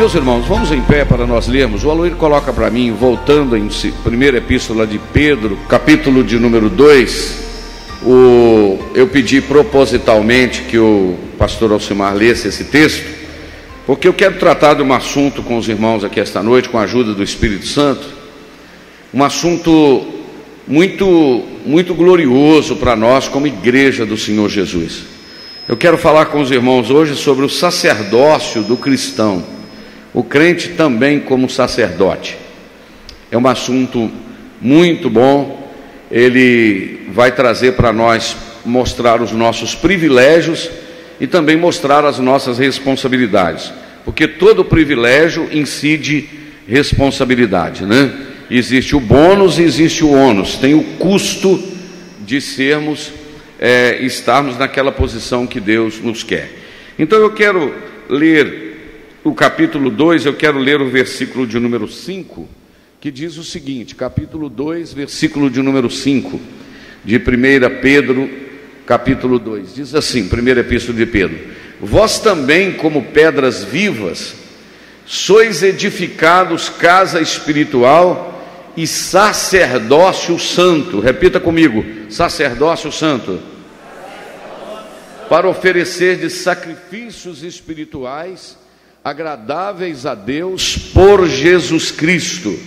Meus irmãos, vamos em pé para nós lermos. O Aloir coloca para mim, voltando em primeira epístola de Pedro, capítulo de número 2. O, eu pedi propositalmente que o pastor Alcimar lesse esse texto, porque eu quero tratar de um assunto com os irmãos aqui esta noite, com a ajuda do Espírito Santo, um assunto muito, muito glorioso para nós como igreja do Senhor Jesus. Eu quero falar com os irmãos hoje sobre o sacerdócio do cristão o crente também como sacerdote. É um assunto muito bom, ele vai trazer para nós mostrar os nossos privilégios e também mostrar as nossas responsabilidades, porque todo privilégio incide responsabilidade, né? Existe o bônus e existe o ônus, tem o custo de sermos, é, estarmos naquela posição que Deus nos quer. Então eu quero ler o capítulo 2, eu quero ler o versículo de número 5, que diz o seguinte: capítulo 2, versículo de número 5, de 1 Pedro, capítulo 2, diz assim: primeira epístola de Pedro: Vós também, como pedras vivas, sois edificados casa espiritual e sacerdócio santo. Repita comigo: sacerdócio santo. Para oferecer de sacrifícios espirituais agradáveis a Deus por Jesus Cristo.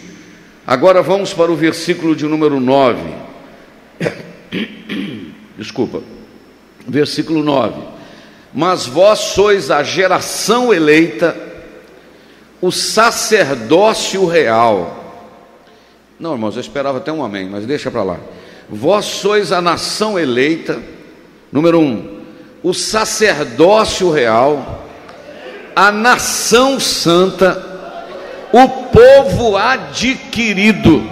Agora vamos para o versículo de número 9. Desculpa. Versículo 9. Mas vós sois a geração eleita, o sacerdócio real. Não, irmãos, eu esperava até um amém, mas deixa para lá. Vós sois a nação eleita, número um, o sacerdócio real a nação santa, o povo adquirido,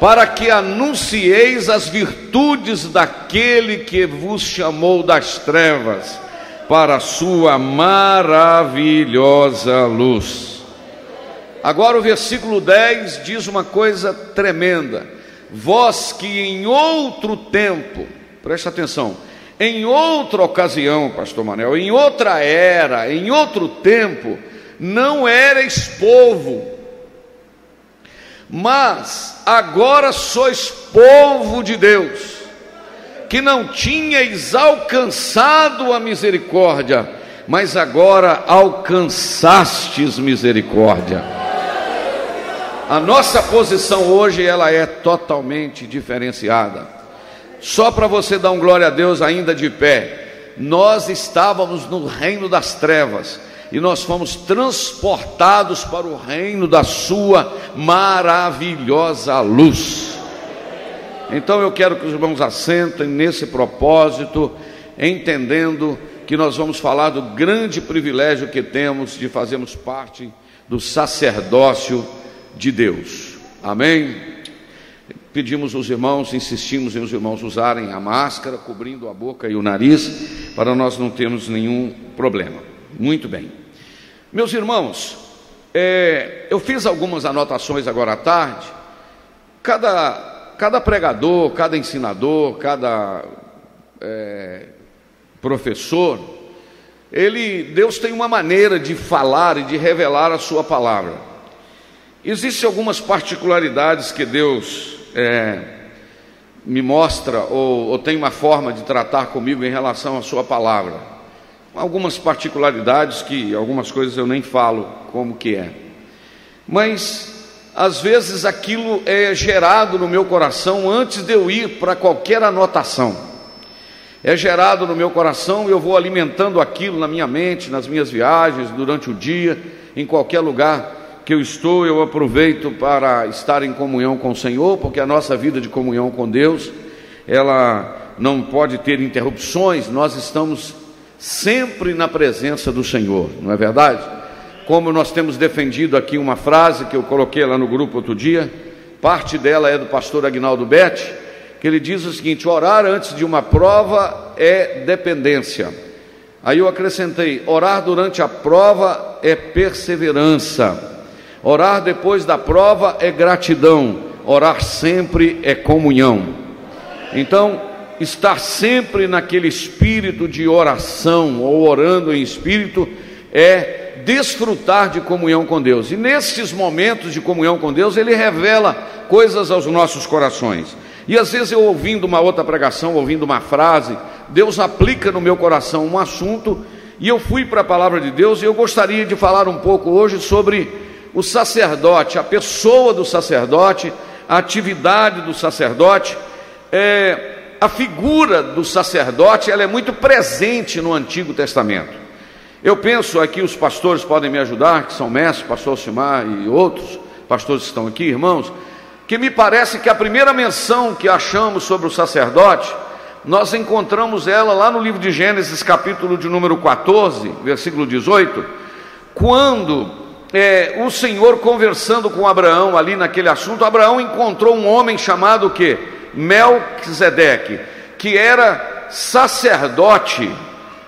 para que anuncieis as virtudes daquele que vos chamou das trevas para a sua maravilhosa luz. Agora o versículo 10 diz uma coisa tremenda: Vós que em outro tempo, preste atenção, em outra ocasião, pastor Manel, em outra era, em outro tempo, não erais povo, mas agora sois povo de Deus, que não tinhais alcançado a misericórdia, mas agora alcançastes misericórdia. A nossa posição hoje ela é totalmente diferenciada. Só para você dar um glória a Deus ainda de pé. Nós estávamos no reino das trevas e nós fomos transportados para o reino da sua maravilhosa luz. Então eu quero que os irmãos assentem nesse propósito, entendendo que nós vamos falar do grande privilégio que temos de fazermos parte do sacerdócio de Deus. Amém? Pedimos aos irmãos, insistimos em os irmãos usarem a máscara, cobrindo a boca e o nariz, para nós não termos nenhum problema. Muito bem. Meus irmãos, é, eu fiz algumas anotações agora à tarde. Cada, cada pregador, cada ensinador, cada é, professor, ele, Deus tem uma maneira de falar e de revelar a sua palavra. Existem algumas particularidades que Deus é, me mostra ou, ou tem uma forma de tratar comigo em relação à Sua palavra. algumas particularidades que algumas coisas eu nem falo como que é. Mas às vezes aquilo é gerado no meu coração antes de eu ir para qualquer anotação. É gerado no meu coração e eu vou alimentando aquilo na minha mente, nas minhas viagens, durante o dia, em qualquer lugar que eu estou, eu aproveito para estar em comunhão com o Senhor, porque a nossa vida de comunhão com Deus, ela não pode ter interrupções, nós estamos sempre na presença do Senhor, não é verdade? Como nós temos defendido aqui uma frase que eu coloquei lá no grupo outro dia, parte dela é do pastor Agnaldo Betti, que ele diz o seguinte: orar antes de uma prova é dependência. Aí eu acrescentei: orar durante a prova é perseverança. Orar depois da prova é gratidão, orar sempre é comunhão. Então, estar sempre naquele espírito de oração ou orando em espírito é desfrutar de comunhão com Deus. E nesses momentos de comunhão com Deus, ele revela coisas aos nossos corações. E às vezes eu ouvindo uma outra pregação, ouvindo uma frase, Deus aplica no meu coração um assunto e eu fui para a palavra de Deus e eu gostaria de falar um pouco hoje sobre o sacerdote, a pessoa do sacerdote, a atividade do sacerdote, é, a figura do sacerdote, ela é muito presente no Antigo Testamento. Eu penso aqui, os pastores podem me ajudar, que são mestres, pastor Simar e outros pastores que estão aqui, irmãos, que me parece que a primeira menção que achamos sobre o sacerdote, nós encontramos ela lá no livro de Gênesis, capítulo de número 14, versículo 18, quando é, o Senhor conversando com Abraão ali naquele assunto, Abraão encontrou um homem chamado o que? Melquisedeque, que era sacerdote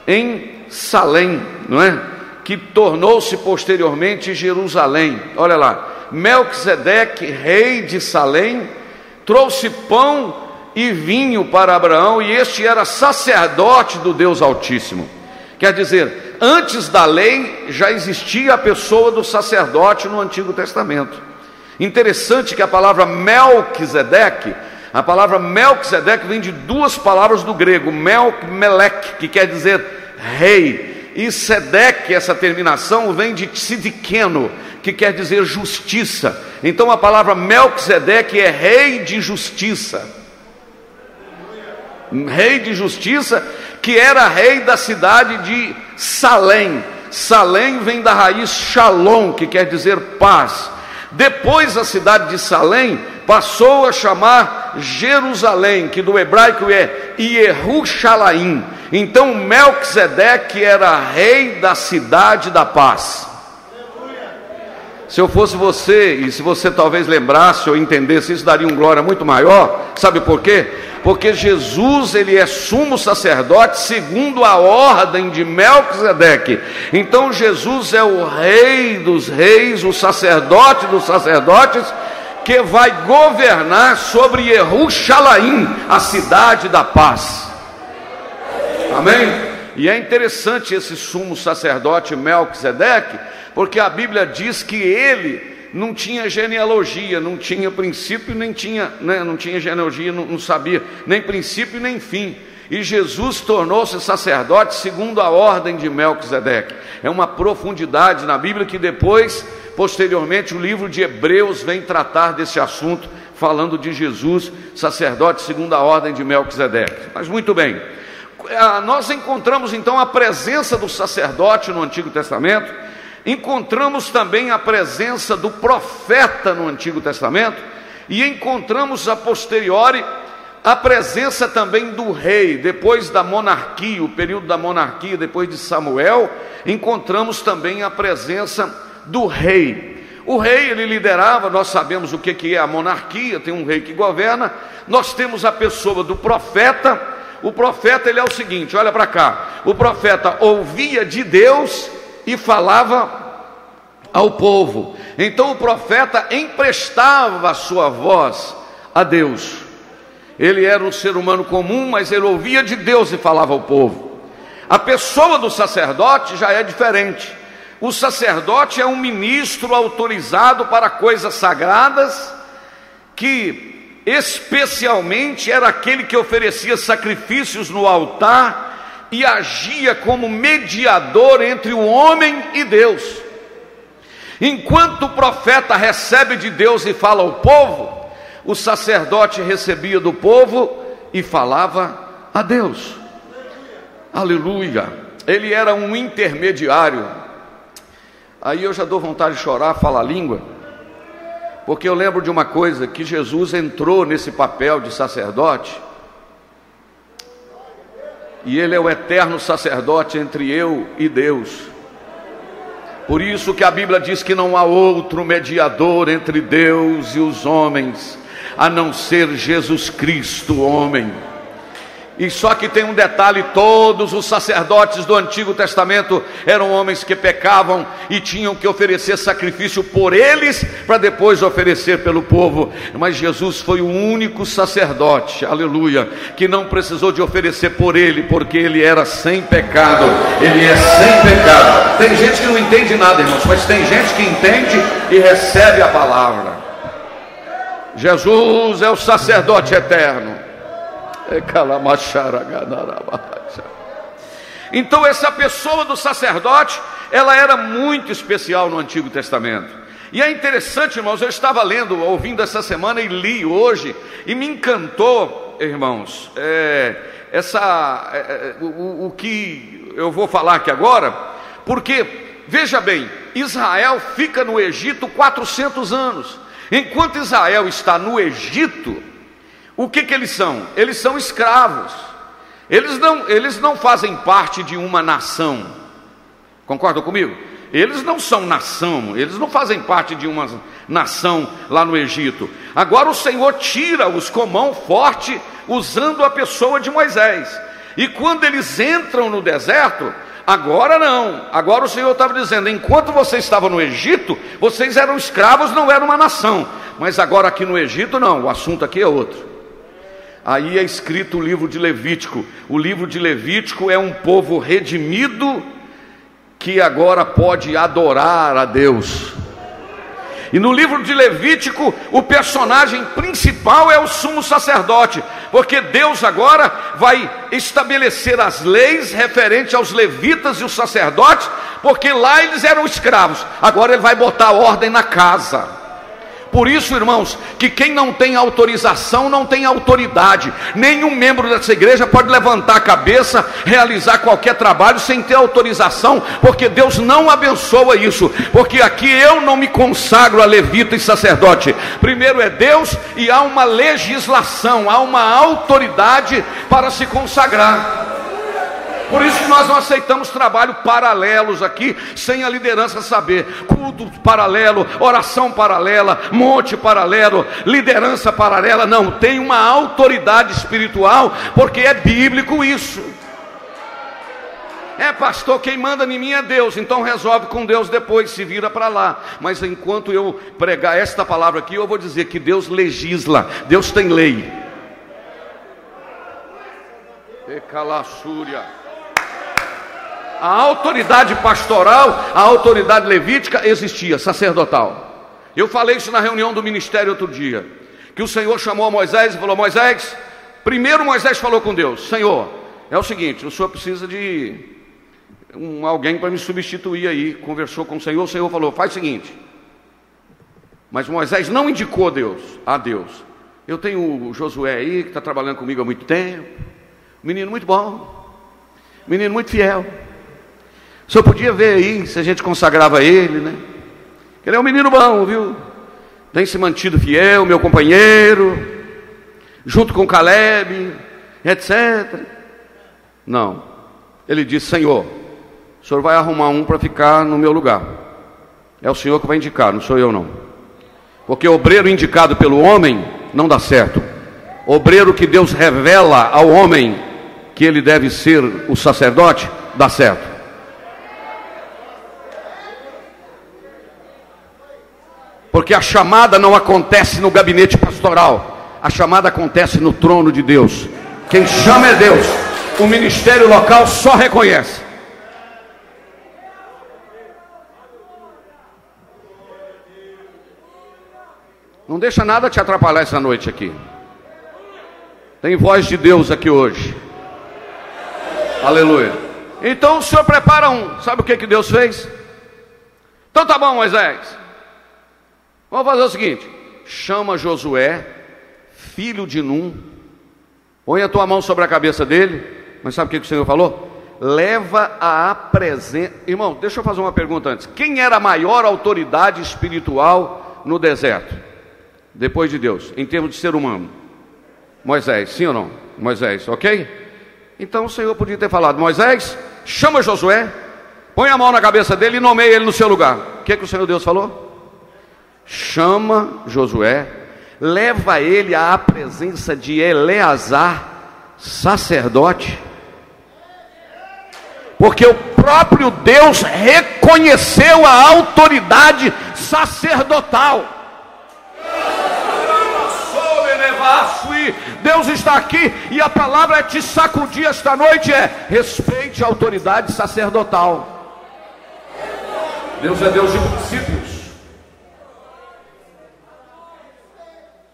em Salém, não é? Que tornou-se posteriormente Jerusalém. Olha lá, Melquisedeque, rei de Salém, trouxe pão e vinho para Abraão, e este era sacerdote do Deus Altíssimo. Quer dizer, antes da lei já existia a pessoa do sacerdote no Antigo Testamento. Interessante que a palavra Melquisedeque, a palavra Melquisedeque vem de duas palavras do grego, Melk, Melek, que quer dizer rei, e Sedeque, essa terminação vem de Tzidkeno, que quer dizer justiça. Então a palavra Melquisedeque é rei de justiça. Rei de justiça que era rei da cidade de Salém. Salém vem da raiz Shalom, que quer dizer paz. Depois a cidade de Salém passou a chamar Jerusalém, que do hebraico é Ierushalayim. Então Melquisedeque era rei da cidade da paz. Se eu fosse você, e se você talvez lembrasse ou entendesse isso, daria um glória muito maior. Sabe por quê? porque Jesus ele é sumo sacerdote segundo a ordem de Melquisedeque. Então Jesus é o rei dos reis, o sacerdote dos sacerdotes, que vai governar sobre Jerusalém, a cidade da paz. Amém? E é interessante esse sumo sacerdote Melquisedeque, porque a Bíblia diz que ele não tinha genealogia, não tinha princípio, nem tinha, né, não tinha genealogia, não, não sabia nem princípio nem fim. E Jesus tornou-se sacerdote segundo a ordem de Melquisedeque. É uma profundidade na Bíblia que depois, posteriormente, o livro de Hebreus vem tratar desse assunto, falando de Jesus, sacerdote segundo a ordem de Melquisedeque. Mas muito bem, nós encontramos então a presença do sacerdote no Antigo Testamento Encontramos também a presença do profeta no Antigo Testamento e encontramos a posteriori a presença também do rei, depois da monarquia, o período da monarquia, depois de Samuel, encontramos também a presença do rei. O rei ele liderava, nós sabemos o que, que é a monarquia, tem um rei que governa, nós temos a pessoa do profeta, o profeta ele é o seguinte, olha para cá, o profeta ouvia de Deus e falava ao povo. Então o profeta emprestava a sua voz a Deus. Ele era um ser humano comum, mas ele ouvia de Deus e falava ao povo. A pessoa do sacerdote já é diferente. O sacerdote é um ministro autorizado para coisas sagradas, que especialmente era aquele que oferecia sacrifícios no altar e agia como mediador entre o homem e Deus. Enquanto o profeta recebe de Deus e fala ao povo, o sacerdote recebia do povo e falava a Deus. Aleluia. Ele era um intermediário. Aí eu já dou vontade de chorar, falar língua, porque eu lembro de uma coisa: que Jesus entrou nesse papel de sacerdote, e Ele é o eterno sacerdote entre eu e Deus. Por isso que a Bíblia diz que não há outro mediador entre Deus e os homens, a não ser Jesus Cristo, homem. E só que tem um detalhe: todos os sacerdotes do Antigo Testamento eram homens que pecavam e tinham que oferecer sacrifício por eles, para depois oferecer pelo povo. Mas Jesus foi o único sacerdote, aleluia, que não precisou de oferecer por ele, porque ele era sem pecado. Ele é sem pecado. Tem gente que não entende nada, irmãos, mas tem gente que entende e recebe a palavra. Jesus é o sacerdote eterno. Então, essa pessoa do sacerdote, ela era muito especial no Antigo Testamento. E é interessante, irmãos, eu estava lendo, ouvindo essa semana e li hoje, e me encantou, irmãos, é, essa, é, é o, o que eu vou falar aqui agora, porque, veja bem, Israel fica no Egito 400 anos. Enquanto Israel está no Egito, o que, que eles são? Eles são escravos. Eles não, eles não fazem parte de uma nação. Concordam comigo? Eles não são nação, eles não fazem parte de uma nação lá no Egito. Agora o Senhor tira-os com mão forte, usando a pessoa de Moisés. E quando eles entram no deserto, agora não. Agora o Senhor estava dizendo: enquanto vocês estavam no Egito, vocês eram escravos, não eram uma nação. Mas agora aqui no Egito, não. O assunto aqui é outro. Aí é escrito o livro de Levítico. O livro de Levítico é um povo redimido que agora pode adorar a Deus. E no livro de Levítico, o personagem principal é o sumo sacerdote, porque Deus agora vai estabelecer as leis referentes aos levitas e os sacerdotes, porque lá eles eram escravos, agora ele vai botar ordem na casa. Por isso, irmãos, que quem não tem autorização não tem autoridade. Nenhum membro dessa igreja pode levantar a cabeça, realizar qualquer trabalho sem ter autorização, porque Deus não abençoa isso. Porque aqui eu não me consagro a levita e sacerdote. Primeiro é Deus e há uma legislação, há uma autoridade para se consagrar. Por isso que nós não aceitamos trabalho paralelos aqui, sem a liderança saber. Culto paralelo, oração paralela, monte paralelo, liderança paralela. Não, tem uma autoridade espiritual, porque é bíblico isso. É, pastor, quem manda em mim é Deus, então resolve com Deus depois, se vira para lá. Mas enquanto eu pregar esta palavra aqui, eu vou dizer que Deus legisla, Deus tem lei. E calassúria a autoridade pastoral, a autoridade levítica existia, sacerdotal. Eu falei isso na reunião do ministério outro dia, que o Senhor chamou Moisés e falou: Moisés, primeiro Moisés falou com Deus: Senhor, é o seguinte, o senhor precisa de um, alguém para me substituir aí. Conversou com o Senhor, o Senhor falou: faz o seguinte. Mas Moisés não indicou Deus, a Deus. Eu tenho o Josué aí, que está trabalhando comigo há muito tempo, menino muito bom, menino muito fiel. O senhor podia ver aí se a gente consagrava ele, né? Ele é um menino bom, viu? Tem se mantido fiel, meu companheiro, junto com Caleb, etc. Não. Ele disse: Senhor, o senhor vai arrumar um para ficar no meu lugar. É o senhor que vai indicar, não sou eu não. Porque obreiro indicado pelo homem não dá certo. Obreiro que Deus revela ao homem que ele deve ser o sacerdote, dá certo. Porque a chamada não acontece no gabinete pastoral, a chamada acontece no trono de Deus. Quem chama é Deus, o ministério local só reconhece. Não deixa nada te atrapalhar essa noite aqui. Tem voz de Deus aqui hoje. Aleluia. Então o Senhor prepara um. Sabe o que, que Deus fez? Então tá bom, Moisés. Vamos fazer o seguinte: chama Josué, filho de Num, põe a tua mão sobre a cabeça dele. Mas sabe o que, o Senhor falou? Leva a presença. Irmão, deixa eu fazer uma pergunta antes. Quem era a maior autoridade espiritual no deserto? Depois de Deus, em termos de ser humano? Moisés, sim ou não? Moisés, ok? Então o Senhor podia ter falado: Moisés, chama Josué, põe a mão na cabeça dele e nomeia ele no seu lugar. O que, é que o Senhor Deus falou? Chama Josué, leva ele à presença de Eleazar, sacerdote, porque o próprio Deus reconheceu a autoridade sacerdotal. Deus está aqui e a palavra é te sacudir esta noite é respeite a autoridade sacerdotal. Deus é Deus de princípios.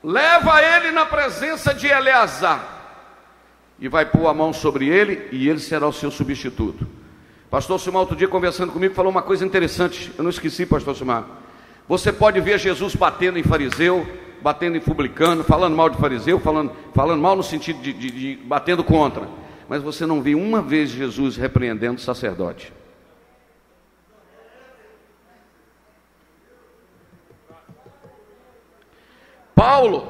Leva ele na presença de Eleazar e vai pôr a mão sobre ele e ele será o seu substituto. Pastor Simão, outro dia conversando comigo, falou uma coisa interessante. Eu não esqueci, Pastor Simão. Você pode ver Jesus batendo em fariseu, batendo em publicano, falando mal de fariseu, falando, falando mal no sentido de, de, de batendo contra. Mas você não vê uma vez Jesus repreendendo o sacerdote. Paulo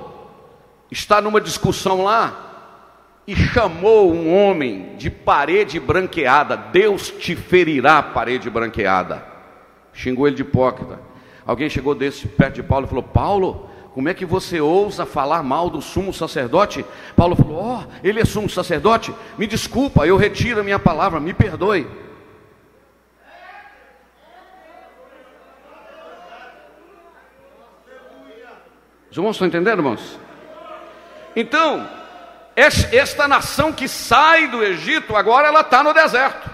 está numa discussão lá e chamou um homem de parede branqueada. Deus te ferirá, parede branqueada. Xingou ele de hipócrita. Alguém chegou desse perto de Paulo e falou: Paulo, como é que você ousa falar mal do sumo sacerdote? Paulo falou: Ó, oh, ele é sumo sacerdote? Me desculpa, eu retiro a minha palavra, me perdoe. Os irmãos estão entendendo, irmãos? Então, esta nação que sai do Egito, agora ela está no deserto.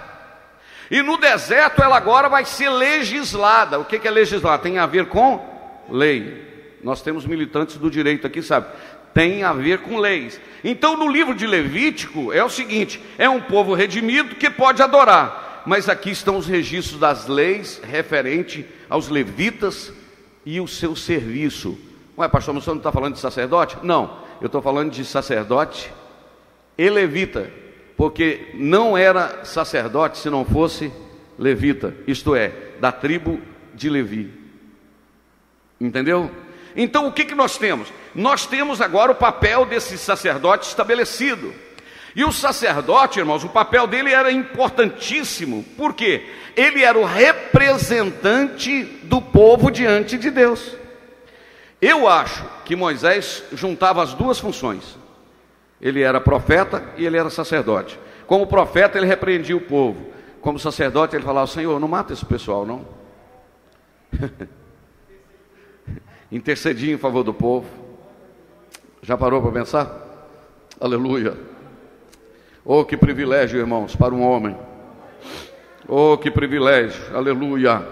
E no deserto ela agora vai ser legislada. O que é legislar? Tem a ver com lei. Nós temos militantes do direito aqui, sabe? Tem a ver com leis. Então, no livro de Levítico é o seguinte: é um povo redimido que pode adorar. Mas aqui estão os registros das leis referente aos levitas e o seu serviço. Ué, pastor, você não está falando de sacerdote? Não, eu estou falando de sacerdote e levita, porque não era sacerdote se não fosse levita, isto é, da tribo de Levi. Entendeu? Então o que, que nós temos? Nós temos agora o papel desse sacerdote estabelecido. E o sacerdote, irmãos, o papel dele era importantíssimo, porque ele era o representante do povo diante de Deus. Eu acho que Moisés juntava as duas funções. Ele era profeta e ele era sacerdote. Como profeta, ele repreendia o povo. Como sacerdote, ele falava: Senhor, não mata esse pessoal, não. intercedia em favor do povo. Já parou para pensar? Aleluia. Oh, que privilégio, irmãos, para um homem. Oh, que privilégio, aleluia.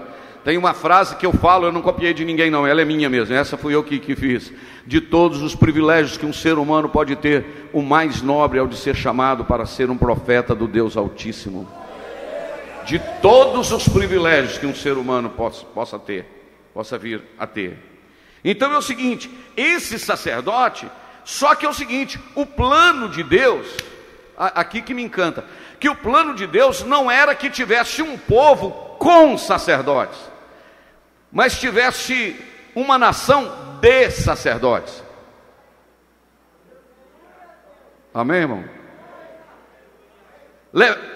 Tem uma frase que eu falo, eu não copiei de ninguém, não, ela é minha mesmo, essa fui eu que, que fiz. De todos os privilégios que um ser humano pode ter, o mais nobre é o de ser chamado para ser um profeta do Deus Altíssimo. De todos os privilégios que um ser humano possa, possa ter, possa vir a ter. Então é o seguinte: esse sacerdote, só que é o seguinte, o plano de Deus, aqui que me encanta, que o plano de Deus não era que tivesse um povo com sacerdotes, mas tivesse uma nação de sacerdotes. Amém, irmão?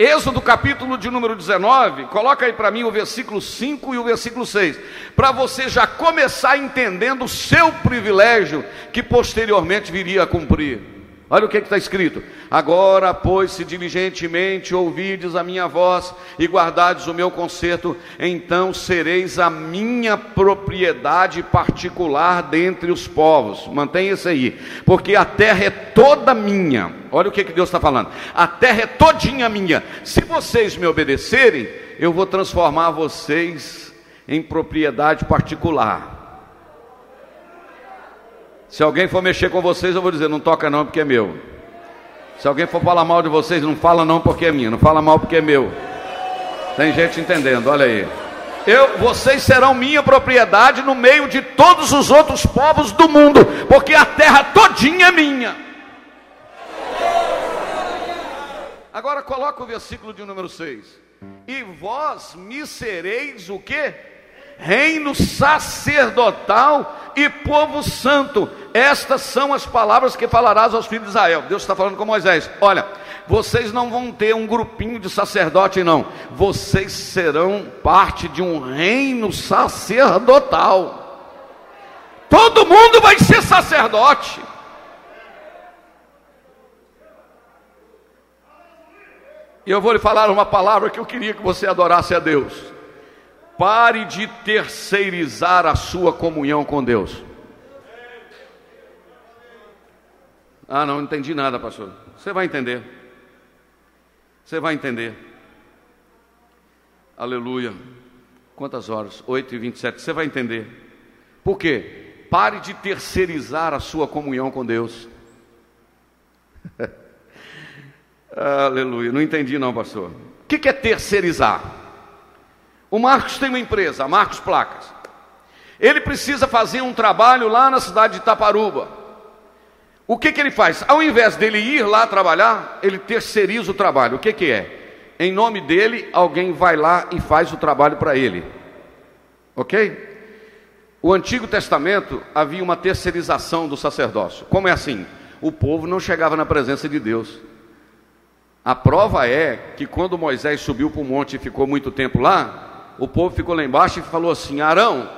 Êxodo capítulo de número 19, coloca aí para mim o versículo 5 e o versículo 6, para você já começar entendendo o seu privilégio que posteriormente viria a cumprir. Olha o que está escrito: Agora, pois, se diligentemente ouvides a minha voz e guardardes o meu conserto, então sereis a minha propriedade particular dentre os povos. Mantenha isso aí, porque a terra é toda minha. Olha o que, que Deus está falando: a terra é todinha minha. Se vocês me obedecerem, eu vou transformar vocês em propriedade particular. Se alguém for mexer com vocês, eu vou dizer: não toca não, porque é meu. Se alguém for falar mal de vocês, não fala não porque é minha, não fala mal porque é meu. Tem gente entendendo, olha aí. Eu, vocês serão minha propriedade no meio de todos os outros povos do mundo, porque a terra todinha é minha. Agora coloca o versículo de número 6. E vós me sereis o que? Reino sacerdotal e povo santo. Estas são as palavras que falarás aos filhos de Israel. Deus está falando com Moisés. Olha, vocês não vão ter um grupinho de sacerdote, não. Vocês serão parte de um reino sacerdotal. Todo mundo vai ser sacerdote. E eu vou lhe falar uma palavra que eu queria que você adorasse a Deus. Pare de terceirizar a sua comunhão com Deus. Ah, não, entendi nada, pastor. Você vai entender. Você vai entender. Aleluia. Quantas horas? 8 e 27. Você vai entender. Por quê? Pare de terceirizar a sua comunhão com Deus. Aleluia. Não entendi, não, pastor. O que é terceirizar? O Marcos tem uma empresa, Marcos Placas. Ele precisa fazer um trabalho lá na cidade de Taparuba. O que, que ele faz? Ao invés dele ir lá trabalhar, ele terceiriza o trabalho. O que, que é? Em nome dele, alguém vai lá e faz o trabalho para ele. Ok? O Antigo Testamento havia uma terceirização do sacerdócio. Como é assim? O povo não chegava na presença de Deus. A prova é que quando Moisés subiu para o monte e ficou muito tempo lá, o povo ficou lá embaixo e falou assim: Arão,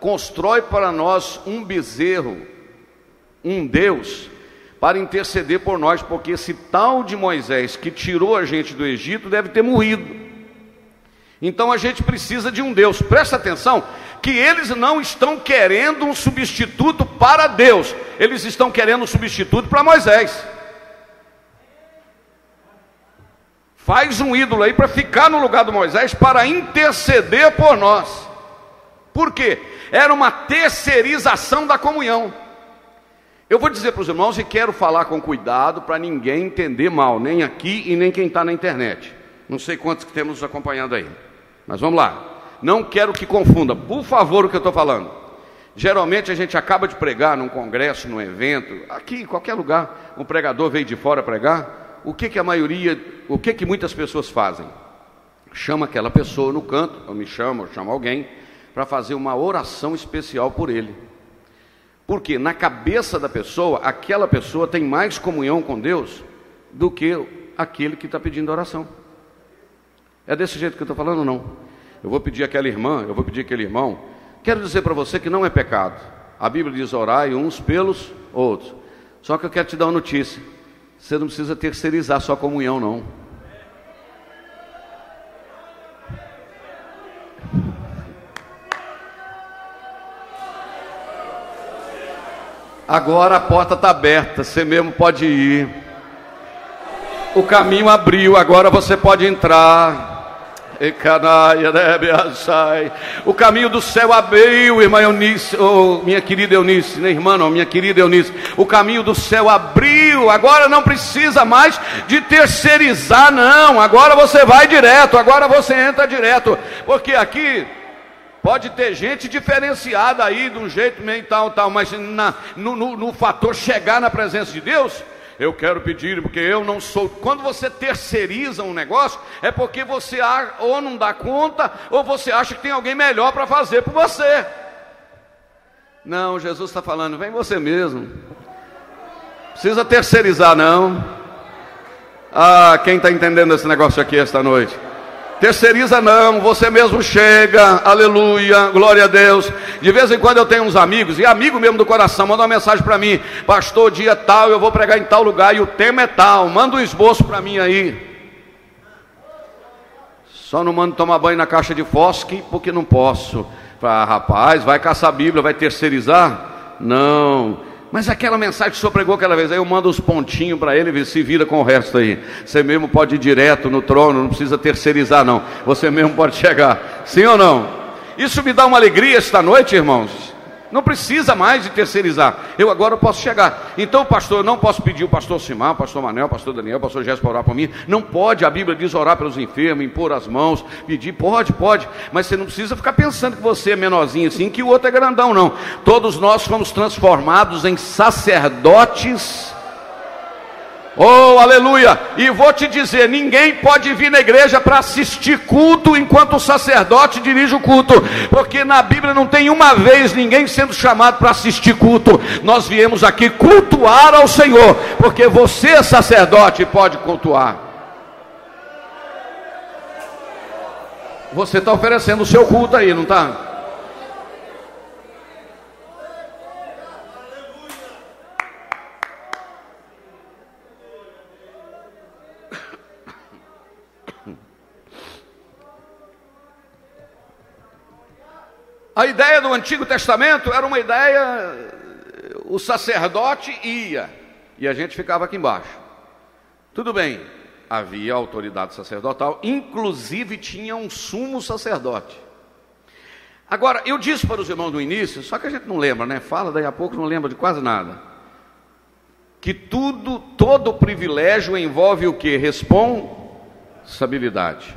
constrói para nós um bezerro, um Deus, para interceder por nós, porque esse tal de Moisés que tirou a gente do Egito deve ter morrido. Então a gente precisa de um Deus. Presta atenção que eles não estão querendo um substituto para Deus, eles estão querendo um substituto para Moisés. Faz um ídolo aí para ficar no lugar do Moisés para interceder por nós. Por quê? Era uma terceirização da comunhão. Eu vou dizer para os irmãos e quero falar com cuidado para ninguém entender mal, nem aqui e nem quem está na internet. Não sei quantos que temos acompanhando aí, mas vamos lá. Não quero que confunda, por favor, o que eu estou falando. Geralmente a gente acaba de pregar num congresso, num evento, aqui em qualquer lugar, um pregador veio de fora pregar o que, que a maioria, o que, que muitas pessoas fazem? Chama aquela pessoa no canto, ou me chama, ou chama alguém, para fazer uma oração especial por ele. Porque na cabeça da pessoa, aquela pessoa tem mais comunhão com Deus do que aquele que está pedindo oração. É desse jeito que eu estou falando, não? Eu vou pedir aquela irmã, eu vou pedir aquele irmão. Quero dizer para você que não é pecado. A Bíblia diz orai uns pelos outros. Só que eu quero te dar uma notícia. Você não precisa terceirizar sua comunhão, não. Agora a porta está aberta, você mesmo pode ir. O caminho abriu, agora você pode entrar. O caminho do céu abriu, irmã Eunice, oh, minha querida Eunice, né, irmã, minha querida Eunice. O caminho do céu abriu, agora não precisa mais de terceirizar, não. Agora você vai direto, agora você entra direto, porque aqui Pode ter gente diferenciada aí de um jeito meio tal, tal, mas na, no, no, no fator chegar na presença de Deus, eu quero pedir, porque eu não sou. Quando você terceiriza um negócio, é porque você ou não dá conta, ou você acha que tem alguém melhor para fazer por você. Não, Jesus está falando, vem você mesmo. Precisa terceirizar, não. Ah, quem está entendendo esse negócio aqui esta noite? Terceiriza não, você mesmo chega, aleluia, glória a Deus. De vez em quando eu tenho uns amigos, e amigo mesmo do coração, manda uma mensagem para mim, pastor, dia tal, eu vou pregar em tal lugar, e o tema é tal, manda um esboço para mim aí. Só não mando tomar banho na caixa de fosque, porque não posso. Ah, rapaz, vai caçar a Bíblia, vai terceirizar? Não, mas aquela mensagem que o senhor pregou aquela vez, aí eu mando os pontinhos para ele, se vira com o resto aí. Você mesmo pode ir direto no trono, não precisa terceirizar, não. Você mesmo pode chegar. Sim ou não? Isso me dá uma alegria esta noite, irmãos. Não precisa mais de terceirizar. Eu agora posso chegar. Então, pastor, eu não posso pedir o pastor Simão, o pastor Manel, o pastor Daniel, o pastor Jéssica para orar por mim. Não pode. A Bíblia diz orar pelos enfermos, impor as mãos, pedir. Pode, pode. Mas você não precisa ficar pensando que você é menorzinho assim, que o outro é grandão, não. Todos nós fomos transformados em sacerdotes Oh, aleluia! E vou te dizer: ninguém pode vir na igreja para assistir culto enquanto o sacerdote dirige o culto, porque na Bíblia não tem uma vez ninguém sendo chamado para assistir culto. Nós viemos aqui cultuar ao Senhor, porque você, sacerdote, pode cultuar. Você está oferecendo o seu culto aí, não está? A ideia do Antigo Testamento era uma ideia, o sacerdote ia e a gente ficava aqui embaixo. Tudo bem, havia autoridade sacerdotal, inclusive tinha um sumo sacerdote. Agora, eu disse para os irmãos no início, só que a gente não lembra, né? Fala, daí a pouco não lembra de quase nada. Que tudo, todo privilégio envolve o que? Responsabilidade.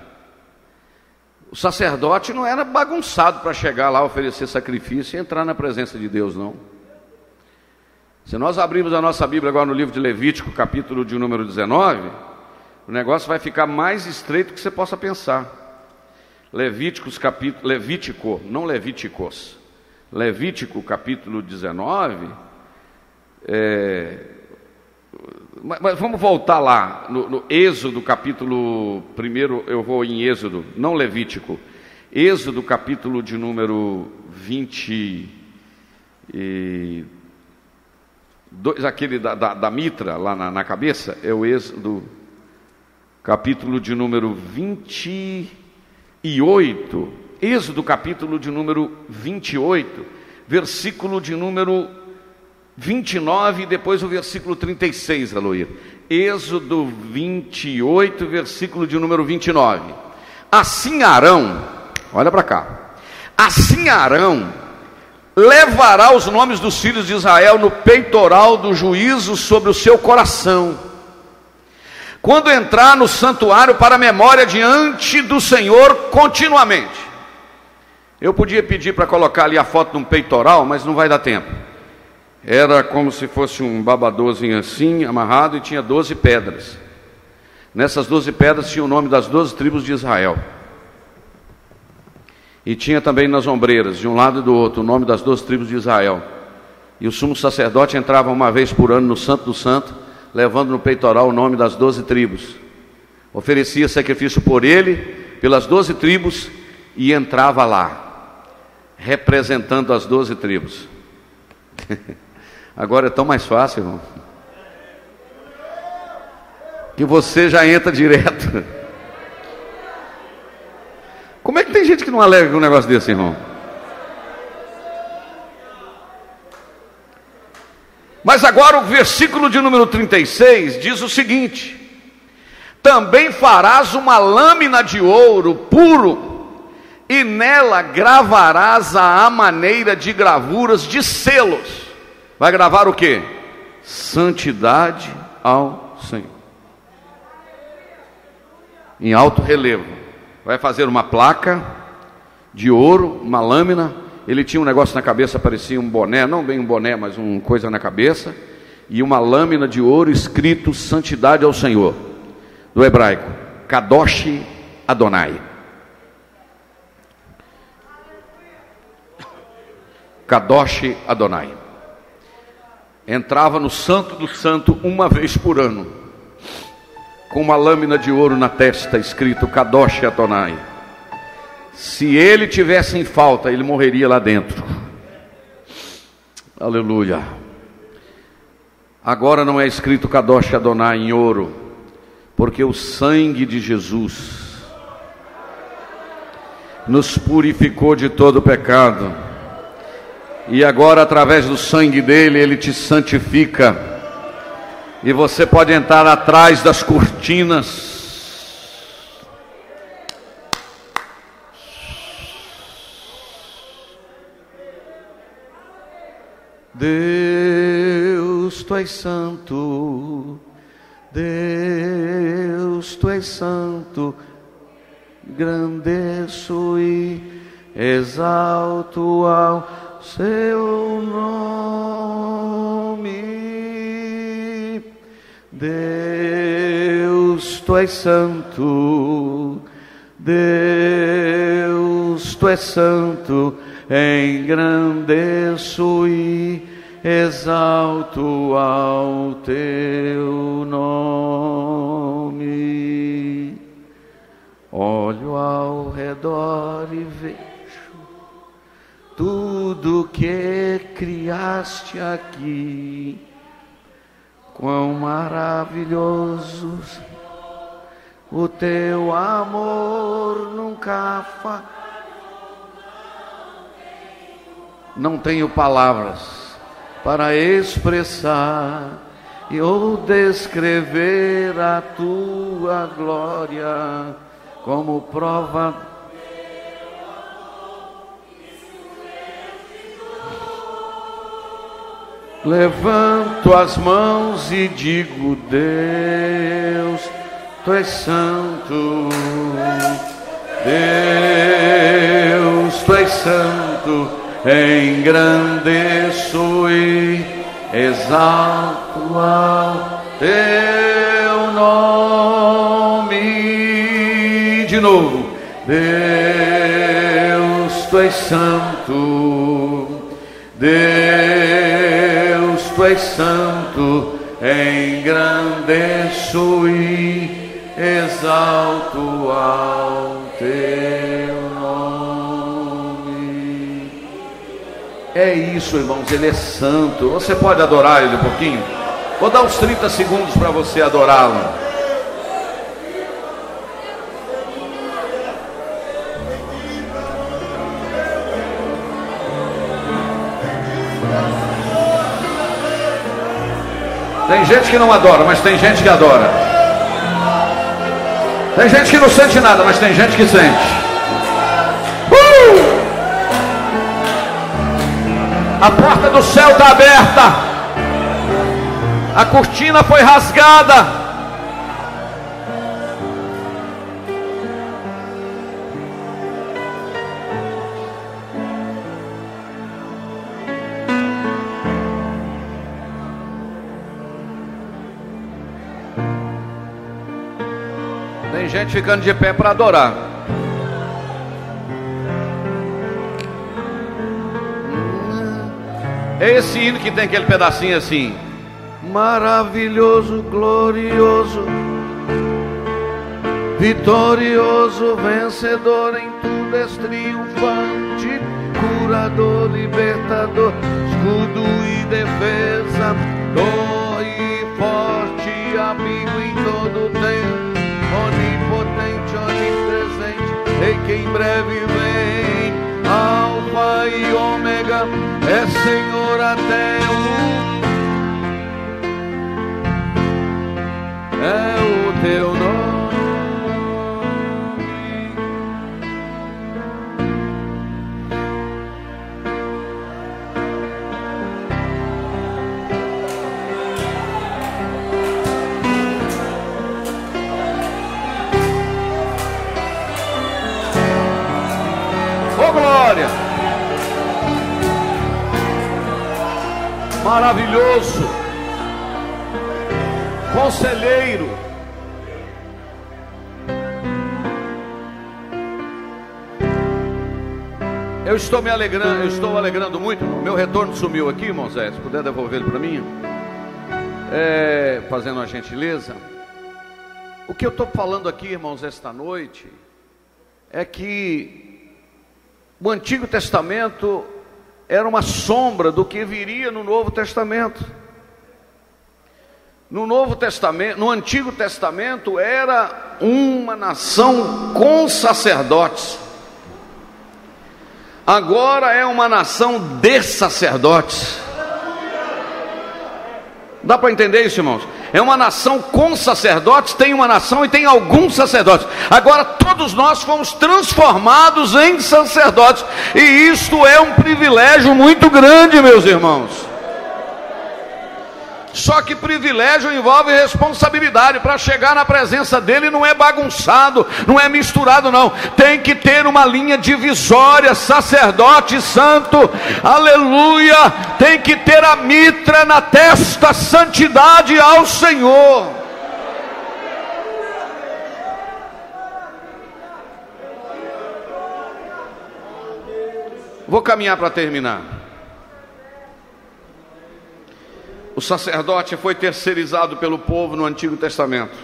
O sacerdote não era bagunçado para chegar lá, oferecer sacrifício e entrar na presença de Deus, não. Se nós abrirmos a nossa Bíblia agora no livro de Levítico, capítulo de número 19, o negócio vai ficar mais estreito que você possa pensar. Levíticos capítulo, Levítico, não Levíticos. Levítico capítulo 19, é, mas, mas, vamos voltar lá, no, no Êxodo, capítulo. Primeiro eu vou em Êxodo, não Levítico. Êxodo, capítulo de número 20. E, dois, aquele da, da, da mitra lá na, na, cabeça, é o Êxodo, capítulo de número 28. Êxodo, capítulo de número 28, versículo de número 29 e depois o versículo 36, Aloir. Êxodo 28, versículo de número 29. Assim Arão, olha para cá. Assim Arão levará os nomes dos filhos de Israel no peitoral do juízo sobre o seu coração. Quando entrar no santuário para a memória diante do Senhor continuamente. Eu podia pedir para colocar ali a foto de um peitoral, mas não vai dar tempo. Era como se fosse um babadozinho assim, amarrado, e tinha doze pedras. Nessas doze pedras tinha o nome das doze tribos de Israel. E tinha também nas ombreiras, de um lado e do outro, o nome das doze tribos de Israel. E o sumo sacerdote entrava uma vez por ano no Santo do Santo, levando no peitoral o nome das doze tribos. Oferecia sacrifício por ele, pelas doze tribos, e entrava lá, representando as doze tribos. Agora é tão mais fácil, irmão. Que você já entra direto. Como é que tem gente que não alega com um negócio desse, irmão? Mas agora o versículo de número 36 diz o seguinte: Também farás uma lâmina de ouro puro, e nela gravarás a maneira de gravuras de selos Vai gravar o que? Santidade ao Senhor. Em alto relevo. Vai fazer uma placa de ouro, uma lâmina. Ele tinha um negócio na cabeça, parecia um boné, não bem um boné, mas uma coisa na cabeça. E uma lâmina de ouro escrito Santidade ao Senhor. Do hebraico, Kadosh Adonai. Kadosh Adonai entrava no Santo do Santo uma vez por ano, com uma lâmina de ouro na testa, escrito Kadosh Adonai. Se ele tivesse em falta, ele morreria lá dentro. Aleluia. Agora não é escrito Kadosh Adonai em ouro, porque o sangue de Jesus nos purificou de todo pecado e agora, através do sangue dele, ele te santifica. E você pode entrar atrás das cortinas. Deus, tu és santo, Deus, tu és santo, grandeço e exalto ao seu nome. Deus, tu és santo, Deus, tu és santo, engrandeço e exalto ao teu nome. Olho ao redor e vejo tudo que criaste aqui, quão maravilhosos o teu amor nunca fa. Não tenho palavras para expressar e ou descrever a tua glória como prova Levanto as mãos e digo: Deus, tu és santo. Deus, tu és santo engrandeço e exalto ao teu nome. De novo, Deus, tu és santo, Deus, tu és santo, engrandeço e exalto ao teu É isso, irmãos, Ele é santo. Você pode adorar Ele um pouquinho? Vou dar uns 30 segundos para você adorá-lo. Tem gente que não adora, mas tem gente que adora. Tem gente que não sente nada, mas tem gente que sente. A porta do céu está aberta. A cortina foi rasgada. Gente ficando de pé para adorar. É esse hino que tem aquele pedacinho assim. Maravilhoso, glorioso, vitorioso, vencedor em tudo és triunfante, curador, libertador, escudo e defesa, torre forte, amigo em todo tempo, rei que em breve vem, alfa e ômega é Senhor até o é o teu nome. Maravilhoso, conselheiro. Eu estou me alegrando, eu estou alegrando muito. Meu retorno sumiu aqui, irmão Zé. Se puder devolver ele para mim, é, fazendo uma gentileza. O que eu estou falando aqui, irmãos, esta noite, é que o Antigo Testamento era uma sombra do que viria no Novo Testamento. No Novo Testamento, no Antigo Testamento era uma nação com sacerdotes. Agora é uma nação de sacerdotes. Dá para entender isso, irmãos? É uma nação com sacerdotes, tem uma nação e tem alguns sacerdotes. Agora todos nós fomos transformados em sacerdotes, e isto é um privilégio muito grande, meus irmãos. Só que privilégio envolve responsabilidade. Para chegar na presença dele não é bagunçado, não é misturado, não. Tem que ter uma linha divisória, sacerdote santo, aleluia. Tem que ter a mitra na testa, santidade ao Senhor. Vou caminhar para terminar. O sacerdote foi terceirizado pelo povo no Antigo Testamento.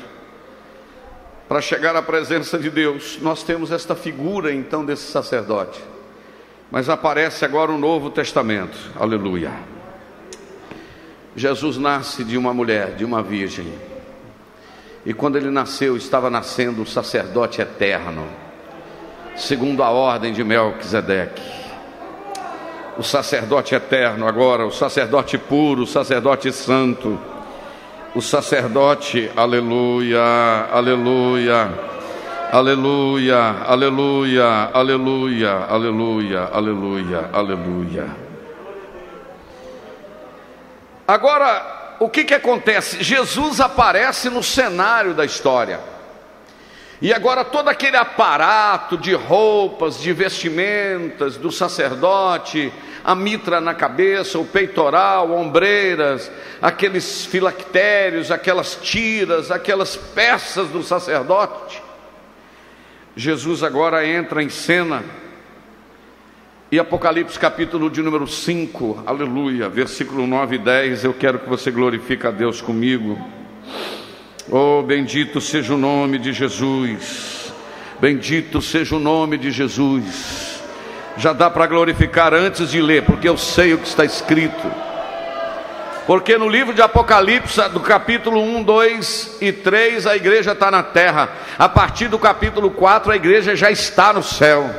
Para chegar à presença de Deus, nós temos esta figura então desse sacerdote. Mas aparece agora o Novo Testamento. Aleluia. Jesus nasce de uma mulher, de uma virgem. E quando ele nasceu, estava nascendo o sacerdote eterno, segundo a ordem de Melquisedeque o sacerdote eterno agora, o sacerdote puro, o sacerdote santo, o sacerdote, aleluia, aleluia, aleluia, aleluia, aleluia, aleluia, aleluia, aleluia. Agora, o que que acontece? Jesus aparece no cenário da história. E agora todo aquele aparato de roupas, de vestimentas do sacerdote, a mitra na cabeça, o peitoral, ombreiras, aqueles filactérios, aquelas tiras, aquelas peças do sacerdote. Jesus agora entra em cena. E Apocalipse capítulo de número 5, aleluia, versículo 9 e 10, eu quero que você glorifique a Deus comigo. Oh, bendito seja o nome de Jesus. Bendito seja o nome de Jesus. Já dá para glorificar antes de ler, porque eu sei o que está escrito. Porque no livro de Apocalipse, do capítulo 1, 2 e 3, a igreja está na terra. A partir do capítulo 4, a igreja já está no céu.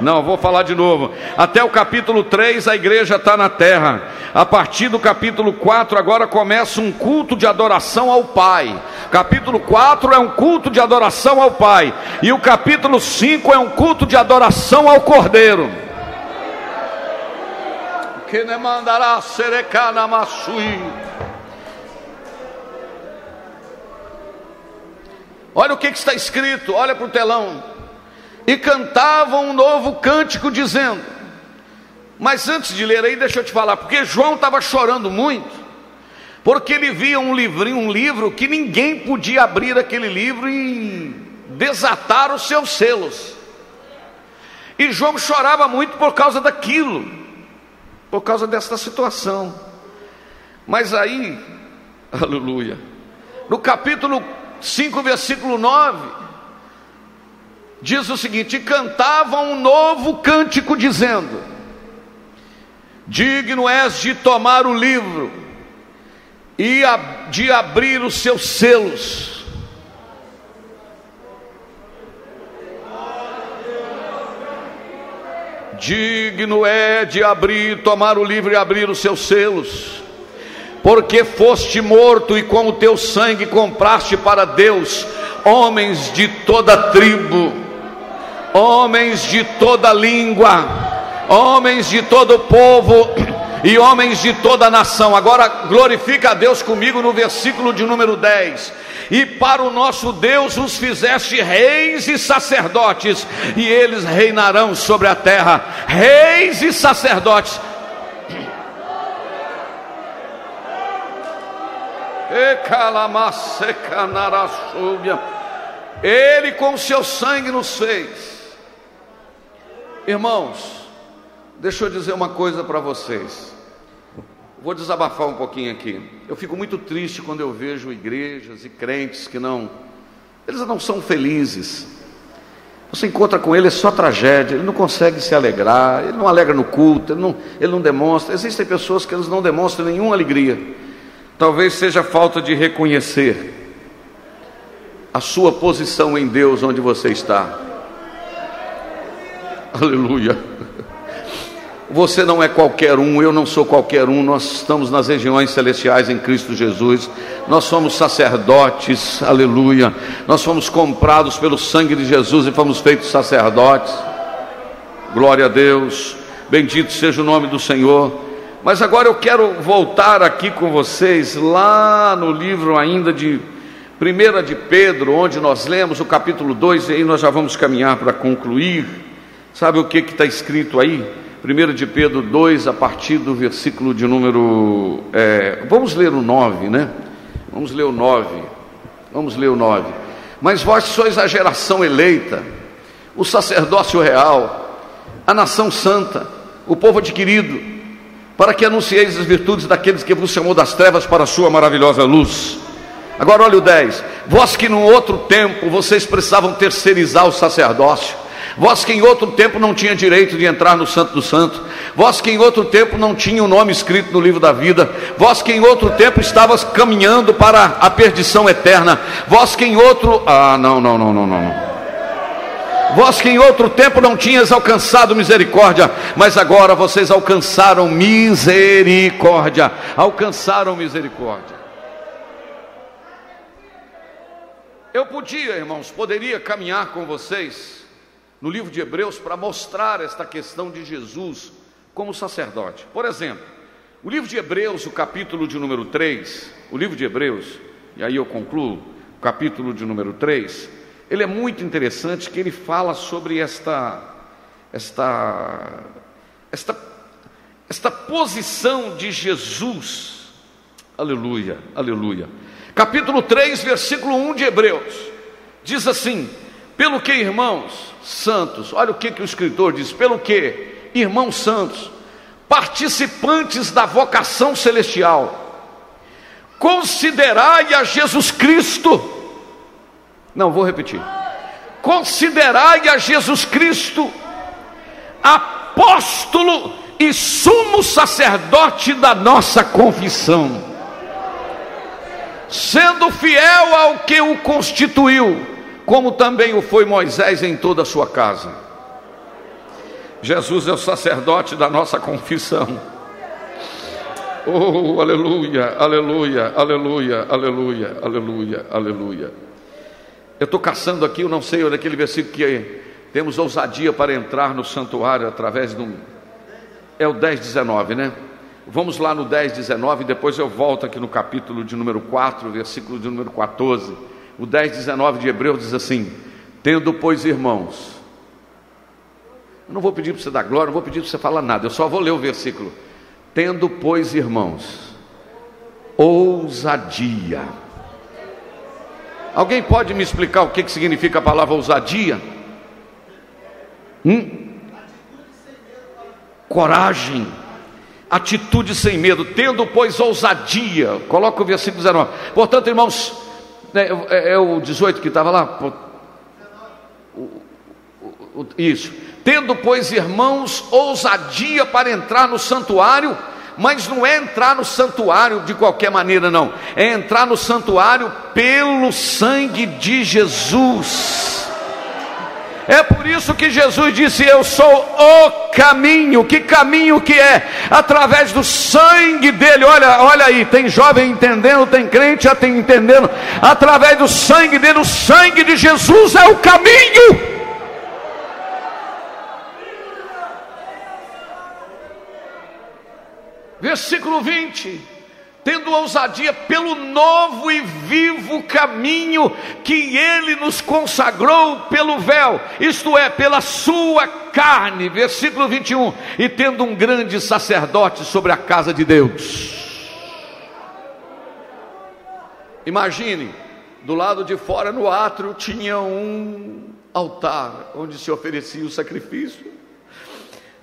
Não, vou falar de novo. Até o capítulo 3 a igreja está na terra. A partir do capítulo 4 agora começa um culto de adoração ao Pai. Capítulo 4 é um culto de adoração ao Pai. E o capítulo 5 é um culto de adoração ao Cordeiro. Que ne mandará serecana masui. Olha o que, que está escrito, olha para o telão e cantavam um novo cântico dizendo. Mas antes de ler aí, deixa eu te falar, porque João estava chorando muito, porque ele via um livrinho, um livro que ninguém podia abrir aquele livro e desatar os seus selos. E João chorava muito por causa daquilo, por causa desta situação. Mas aí, aleluia, no capítulo 5, versículo 9, diz o seguinte: cantavam um novo cântico, dizendo: Digno és de tomar o livro e de abrir os seus selos. Digno é de abrir, tomar o livro e abrir os seus selos, porque foste morto e com o teu sangue compraste para Deus homens de toda tribo homens de toda língua, homens de todo povo e homens de toda nação. Agora glorifica a Deus comigo no versículo de número 10. E para o nosso Deus os fizeste reis e sacerdotes, e eles reinarão sobre a terra. Reis e sacerdotes. Ele com seu sangue nos fez Irmãos, deixa eu dizer uma coisa para vocês. Vou desabafar um pouquinho aqui. Eu fico muito triste quando eu vejo igrejas e crentes que não, eles não são felizes. Você encontra com ele é só tragédia, ele não consegue se alegrar, ele não alegra no culto, ele não, ele não demonstra. Existem pessoas que eles não demonstram nenhuma alegria. Talvez seja falta de reconhecer a sua posição em Deus onde você está. Aleluia. Você não é qualquer um, eu não sou qualquer um, nós estamos nas regiões celestiais em Cristo Jesus, nós somos sacerdotes, aleluia, nós fomos comprados pelo sangue de Jesus e fomos feitos sacerdotes, glória a Deus, bendito seja o nome do Senhor. Mas agora eu quero voltar aqui com vocês lá no livro ainda de Primeira de Pedro, onde nós lemos o capítulo 2, e aí nós já vamos caminhar para concluir. Sabe o que está escrito aí? 1 de Pedro 2, a partir do versículo de número. É, vamos ler o 9, né? Vamos ler o 9. Vamos ler o 9. Mas vós sois a geração eleita, o sacerdócio real, a nação santa, o povo adquirido, para que anuncieis as virtudes daqueles que vos chamou das trevas para a sua maravilhosa luz. Agora olha o 10. Vós que no outro tempo vocês precisavam terceirizar o sacerdócio Vós que em outro tempo não tinha direito de entrar no Santo do Santo, vós que em outro tempo não tinha o nome escrito no livro da vida, vós que em outro tempo estavas caminhando para a perdição eterna, vós que em outro. Ah, não, não, não, não, não. não. Vós que em outro tempo não tinhas alcançado misericórdia, mas agora vocês alcançaram misericórdia. Alcançaram misericórdia. Eu podia, irmãos, poderia caminhar com vocês no livro de Hebreus para mostrar esta questão de Jesus como sacerdote. Por exemplo, o livro de Hebreus, o capítulo de número 3, o livro de Hebreus, e aí eu concluo, capítulo de número 3, ele é muito interessante que ele fala sobre esta esta esta esta posição de Jesus. Aleluia, aleluia. Capítulo 3, versículo 1 de Hebreus. Diz assim: Pelo que, irmãos, santos. Olha o que, que o escritor diz: pelo que, irmãos santos, participantes da vocação celestial, considerai a Jesus Cristo. Não, vou repetir. Considerai a Jesus Cristo, apóstolo e sumo sacerdote da nossa confissão, sendo fiel ao que o constituiu como também o foi Moisés em toda a sua casa. Jesus é o sacerdote da nossa confissão. Oh, aleluia, aleluia, aleluia, aleluia, aleluia, aleluia. Eu estou caçando aqui, eu não sei, olha aquele versículo que temos ousadia para entrar no santuário através de um. É o 10, 19, né? Vamos lá no 10, 19, depois eu volto aqui no capítulo de número 4, versículo de número 14 o 10, 19 de Hebreus diz assim: Tendo, pois, irmãos, eu não vou pedir para você dar glória, não vou pedir para você falar nada, eu só vou ler o versículo. Tendo, pois, irmãos, ousadia. Alguém pode me explicar o que, que significa a palavra ousadia? Hum? Coragem, atitude sem medo, tendo, pois, ousadia. Coloca o versículo 19. Portanto, irmãos, é, é, é o 18 que estava lá? Isso. Tendo, pois, irmãos, ousadia para entrar no santuário, mas não é entrar no santuário de qualquer maneira, não. É entrar no santuário pelo sangue de Jesus. É por isso que Jesus disse: Eu sou o caminho. Que caminho que é? Através do sangue dele. Olha, olha aí, tem jovem entendendo, tem crente já tem entendendo. Através do sangue dele, o sangue de Jesus é o caminho. Versículo 20 tendo ousadia pelo novo e vivo caminho que ele nos consagrou pelo véu, isto é, pela sua carne. Versículo 21. E tendo um grande sacerdote sobre a casa de Deus. Imagine, do lado de fora no átrio tinha um altar onde se oferecia o sacrifício.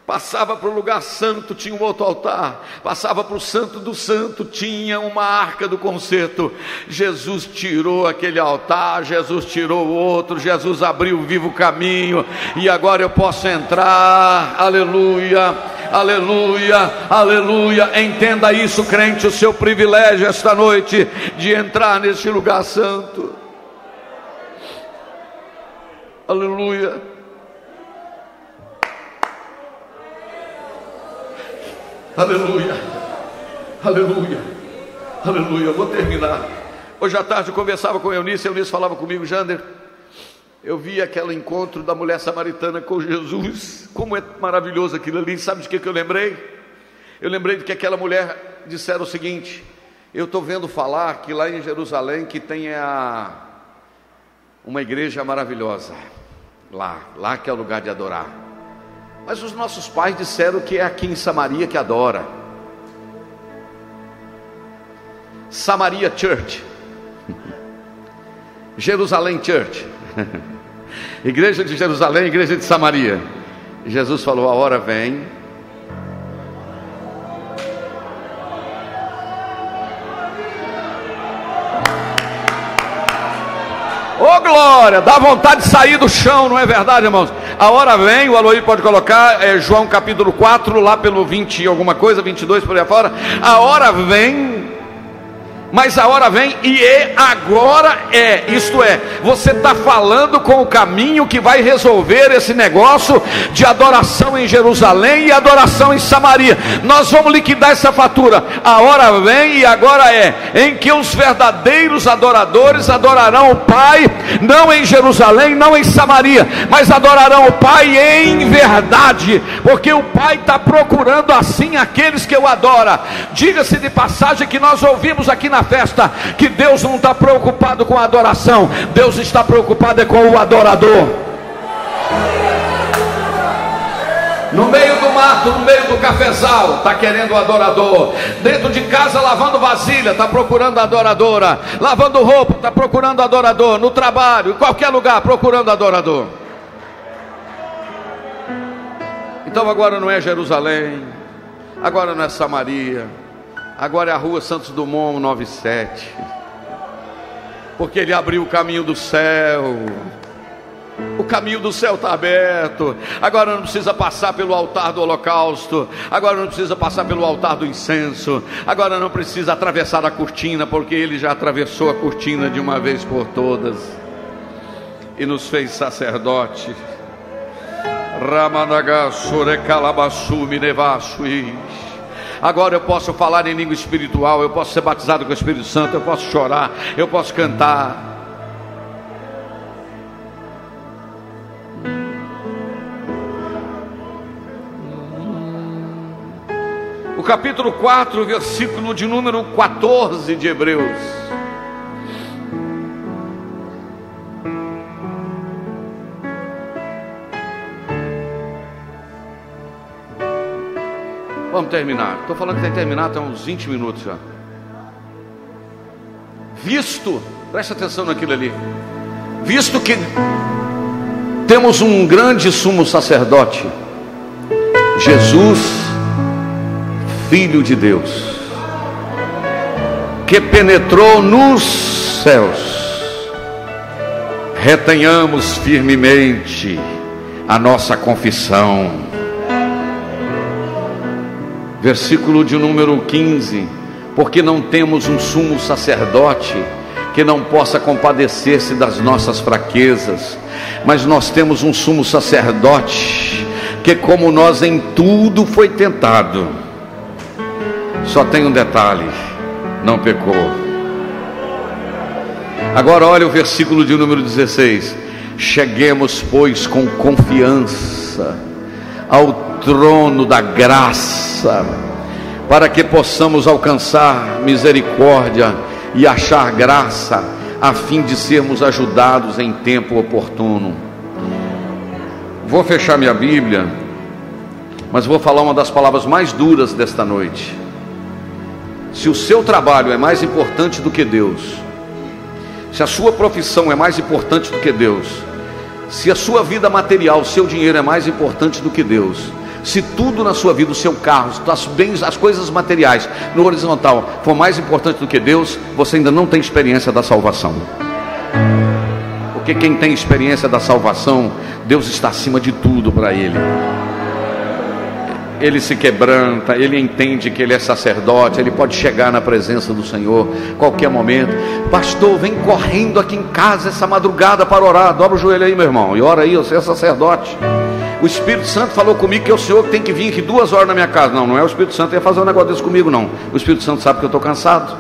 Passava para o lugar santo, tinha um outro altar. Passava para o santo do santo, tinha uma arca do concerto. Jesus tirou aquele altar, Jesus tirou o outro, Jesus abriu o vivo caminho. E agora eu posso entrar. Aleluia, aleluia, aleluia. Entenda isso, crente, o seu privilégio esta noite de entrar neste lugar santo. Aleluia. Aleluia. Aleluia. Aleluia. Eu vou terminar. Hoje à tarde eu conversava com Eunice, Eunice falava comigo, Jander. Eu vi aquele encontro da mulher samaritana com Jesus. Como é maravilhoso aquilo ali. Sabe de que, que eu lembrei? Eu lembrei de que aquela mulher dissera o seguinte: Eu estou vendo falar que lá em Jerusalém que tem a, uma igreja maravilhosa. Lá, lá que é o lugar de adorar. Mas os nossos pais disseram que é aqui em Samaria que adora. Samaria Church. Jerusalém Church. igreja de Jerusalém, igreja de Samaria. Jesus falou: a hora vem. Oh, glória, dá vontade de sair do chão, não é verdade, irmãos? A hora vem, o Aloí pode colocar, é, João capítulo 4, lá pelo 20 e alguma coisa, 22 por aí afora. A hora vem mas a hora vem e é agora é, isto é, você está falando com o caminho que vai resolver esse negócio de adoração em Jerusalém e adoração em Samaria. Nós vamos liquidar essa fatura. A hora vem e agora é, em que os verdadeiros adoradores adorarão o Pai, não em Jerusalém, não em Samaria, mas adorarão o Pai em verdade, porque o Pai está procurando assim aqueles que o adoram. Diga-se de passagem que nós ouvimos aqui na festa que Deus não está preocupado com a adoração, Deus está preocupado é com o adorador. No meio do mato, no meio do cafezal, está querendo o adorador. Dentro de casa, lavando vasilha, está procurando a adoradora. Lavando roupa, está procurando adorador. No trabalho, em qualquer lugar, procurando adorador. Então agora não é Jerusalém, agora não é Samaria, Agora é a rua Santos Dumont 97. Porque ele abriu o caminho do céu. O caminho do céu está aberto. Agora não precisa passar pelo altar do holocausto. Agora não precisa passar pelo altar do incenso. Agora não precisa atravessar a cortina, porque ele já atravessou a cortina de uma vez por todas e nos fez sacerdote. Ramanaga sure calabassu Agora eu posso falar em língua espiritual, eu posso ser batizado com o Espírito Santo, eu posso chorar, eu posso cantar. O capítulo 4, versículo de número 14 de Hebreus. Vamos terminar. Estou falando que tem que terminar até uns 20 minutos já. Visto, presta atenção naquilo ali. Visto que temos um grande sumo sacerdote, Jesus, Filho de Deus, que penetrou nos céus, retenhamos firmemente a nossa confissão versículo de número 15: Porque não temos um sumo sacerdote que não possa compadecer-se das nossas fraquezas, mas nós temos um sumo sacerdote que, como nós em tudo foi tentado, só tem um detalhe: não pecou. Agora olha o versículo de número 16: Cheguemos, pois, com confiança ao trono da graça, para que possamos alcançar misericórdia e achar graça, a fim de sermos ajudados em tempo oportuno. Vou fechar minha Bíblia, mas vou falar uma das palavras mais duras desta noite. Se o seu trabalho é mais importante do que Deus, se a sua profissão é mais importante do que Deus, se a sua vida material, o seu dinheiro é mais importante do que Deus, se tudo na sua vida, o seu carro, as bens, as coisas materiais no horizontal for mais importante do que Deus, você ainda não tem experiência da salvação. Porque quem tem experiência da salvação, Deus está acima de tudo para ele. Ele se quebranta, ele entende que ele é sacerdote, ele pode chegar na presença do Senhor qualquer momento. Pastor, vem correndo aqui em casa essa madrugada para orar. Dobra o joelho aí, meu irmão, e ora aí, você é sacerdote. O Espírito Santo falou comigo que é o Senhor tem que vir aqui duas horas na minha casa. Não, não é o Espírito Santo que ia fazer um negócio desse comigo, não. O Espírito Santo sabe que eu estou cansado.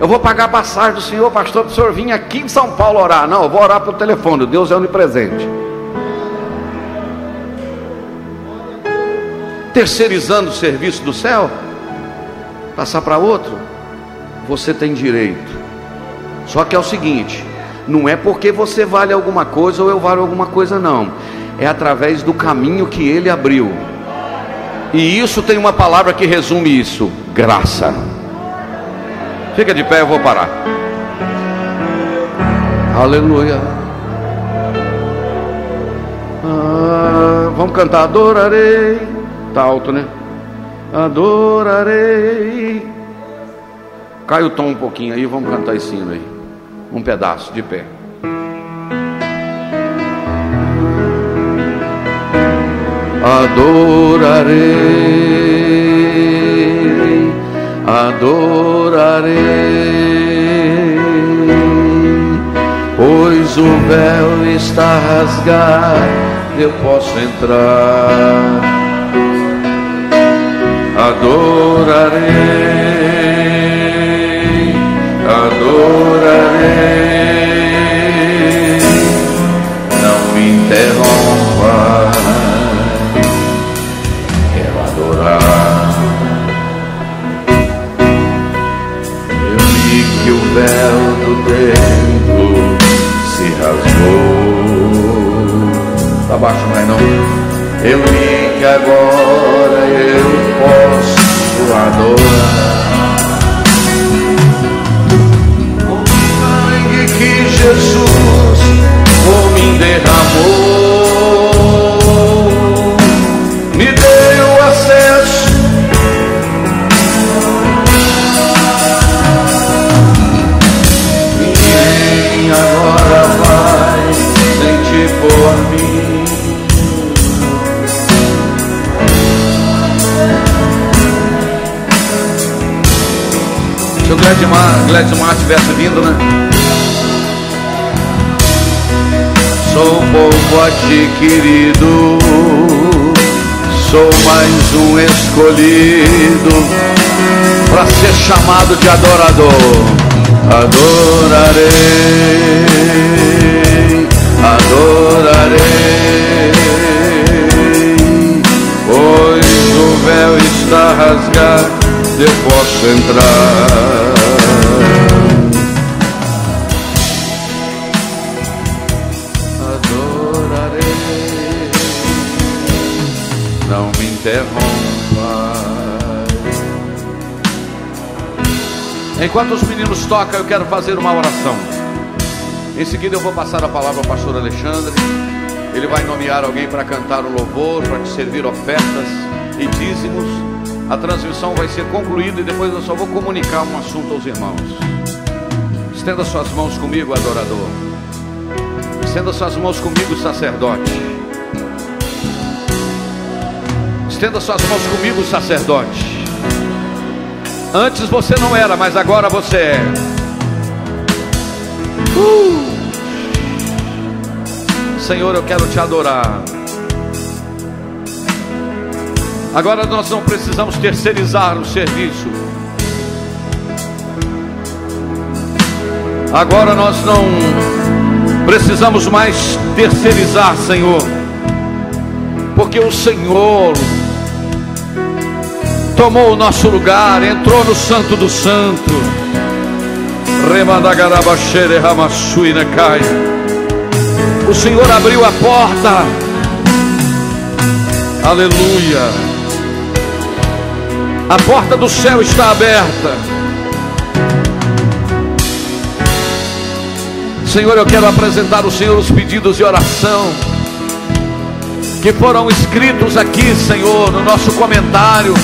Eu vou pagar a passagem do Senhor, pastor, para o Senhor vir aqui em São Paulo orar. Não, eu vou orar pelo telefone. Deus é onipresente. terceirizando o serviço do céu, passar para outro, você tem direito. Só que é o seguinte: não é porque você vale alguma coisa ou eu valho alguma coisa, não. É através do caminho que ele abriu. E isso tem uma palavra que resume isso: graça. Fica de pé, eu vou parar. Aleluia. Ah, vamos cantar, adorarei. Tá alto, né? Adorarei. Cai o tom um pouquinho aí, vamos cantar esse hino aí. Um pedaço de pé. Adorarei, adorarei, pois o véu está rasgado, eu posso entrar. Adorarei, adorarei, não me interrompa. que o véu do templo se rasgou. Tá baixo, mas não. Eu vi que agora eu posso adorar. Derramou me deu acesso Ninguém agora vai sentir por mim. Se o Gledmar, Gledmar tivesse vindo, né? Sou povo adquirido, sou mais um escolhido para ser chamado de adorador. Adorarei, adorarei, pois o véu está rasgado, eu posso entrar. Enquanto os meninos tocam, eu quero fazer uma oração. Em seguida, eu vou passar a palavra ao pastor Alexandre. Ele vai nomear alguém para cantar o louvor, para te servir ofertas e dízimos. A transmissão vai ser concluída e depois eu só vou comunicar um assunto aos irmãos. Estenda suas mãos comigo, adorador. Estenda suas mãos comigo, sacerdote. Estenda suas mãos comigo, sacerdote. Antes você não era, mas agora você é. Uh! Senhor, eu quero te adorar. Agora nós não precisamos terceirizar o serviço. Agora nós não precisamos mais terceirizar, Senhor, porque o Senhor tomou o nosso lugar, entrou no Santo do Santo. O Senhor abriu a porta. Aleluia. A porta do céu está aberta. Senhor, eu quero apresentar ao Senhor os pedidos de oração que foram escritos aqui, Senhor, no nosso comentário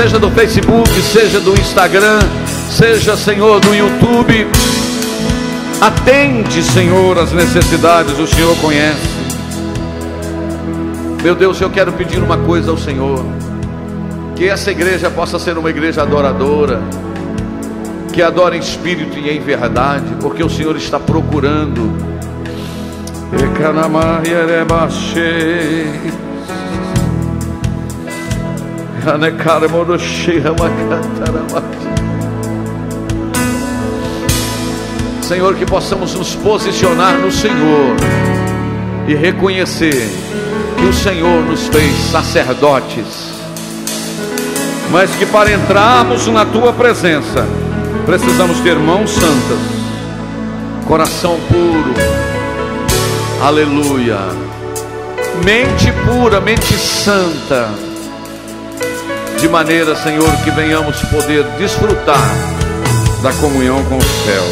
seja do Facebook, seja do Instagram, seja, Senhor, do YouTube. Atende, Senhor, as necessidades, o Senhor conhece. Meu Deus, eu quero pedir uma coisa ao Senhor: que essa igreja possa ser uma igreja adoradora, que adora em espírito e em verdade, porque o Senhor está procurando. Senhor, que possamos nos posicionar no Senhor e reconhecer que o Senhor nos fez sacerdotes mas que para entrarmos na tua presença, precisamos ter mãos santas, coração puro, aleluia, mente pura, mente santa, de maneira, Senhor, que venhamos poder desfrutar da comunhão com o céu.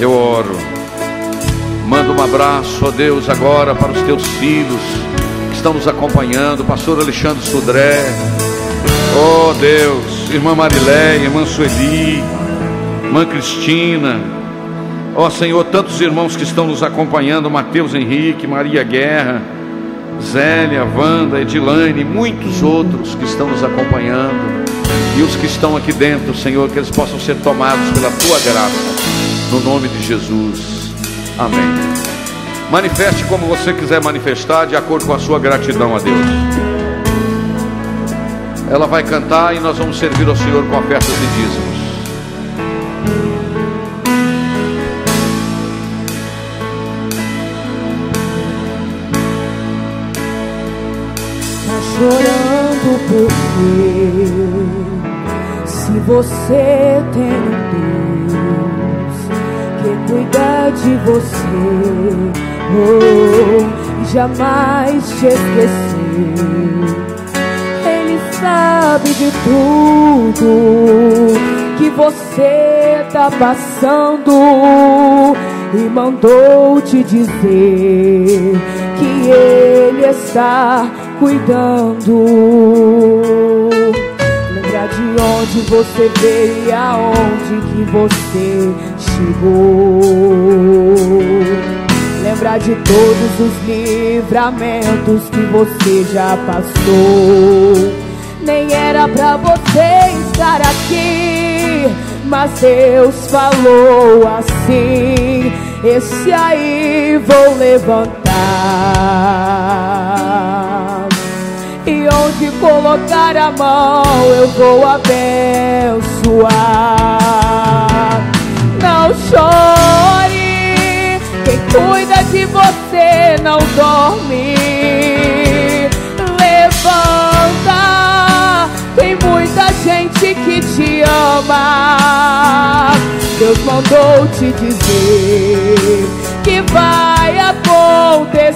Eu oro, mando um abraço, ó Deus, agora para os teus filhos que estão nos acompanhando, pastor Alexandre Sudré, ó Deus, irmã Mariléia, irmã Sueli, irmã Cristina, ó Senhor, tantos irmãos que estão nos acompanhando, Mateus Henrique, Maria Guerra, Zélia, Wanda, Edilane, muitos outros que estão nos acompanhando, e os que estão aqui dentro, Senhor, que eles possam ser tomados pela tua graça, no nome de Jesus. Amém. Manifeste como você quiser manifestar, de acordo com a sua gratidão a Deus. Ela vai cantar e nós vamos servir ao Senhor com ofertas e dízimos. Porque se você tem um Deus que cuida de você oh, e jamais te esquecer Ele sabe de tudo que você tá passando e mandou te dizer que Ele está cuidando. Lembra de onde você veio e aonde que você chegou. Lembra de todos os livramentos que você já passou. Nem era pra você estar aqui, mas Deus falou assim: Esse aí vou levantar. Colocar a mão eu vou abençoar. Não chore, quem cuida de você não dorme. Levanta, tem muita gente que te ama. Deus mandou te dizer que vai acontecer.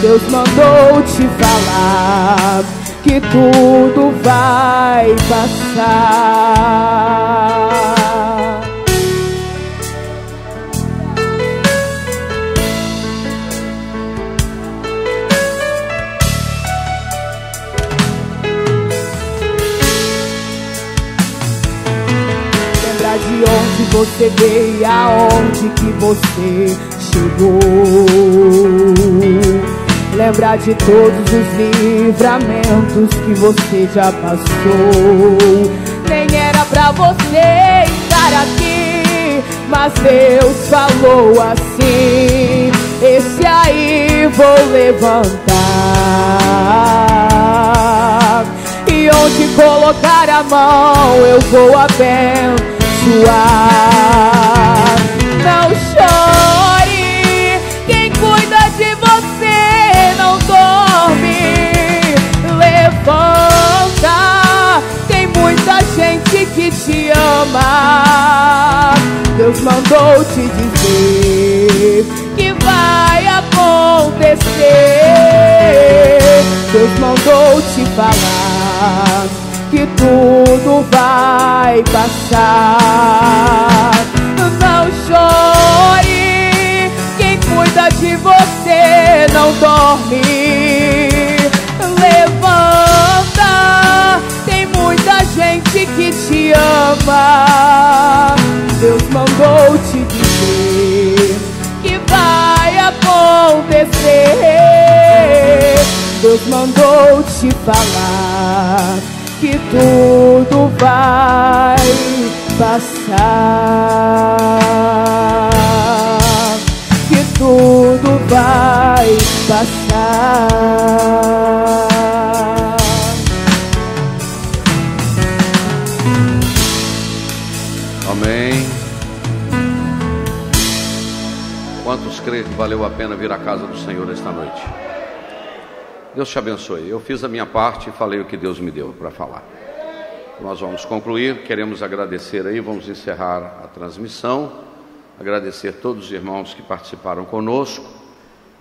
Deus mandou te falar que tudo vai passar. Lembra de onde você veio aonde que você chegou. Lembra de todos os livramentos que você já passou. Nem era pra você estar aqui, mas Deus falou assim: Esse aí vou levantar. E onde colocar a mão eu vou abençoar. Não Levanta, tem muita gente que te ama. Deus mandou te dizer que vai acontecer. Deus mandou te falar que tudo vai passar. Não chore, quem cuida de você não dorme. Ama. Deus mandou te dizer que vai acontecer. Deus mandou te falar que tudo vai passar. Que tudo vai passar. Valeu a pena vir à casa do Senhor esta noite? Deus te abençoe. Eu fiz a minha parte e falei o que Deus me deu para falar. Nós vamos concluir, queremos agradecer aí, vamos encerrar a transmissão, agradecer todos os irmãos que participaram conosco.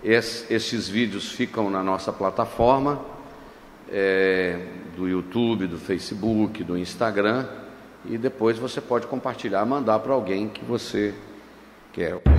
Es, esses vídeos ficam na nossa plataforma é, do YouTube, do Facebook, do Instagram e depois você pode compartilhar, mandar para alguém que você quer.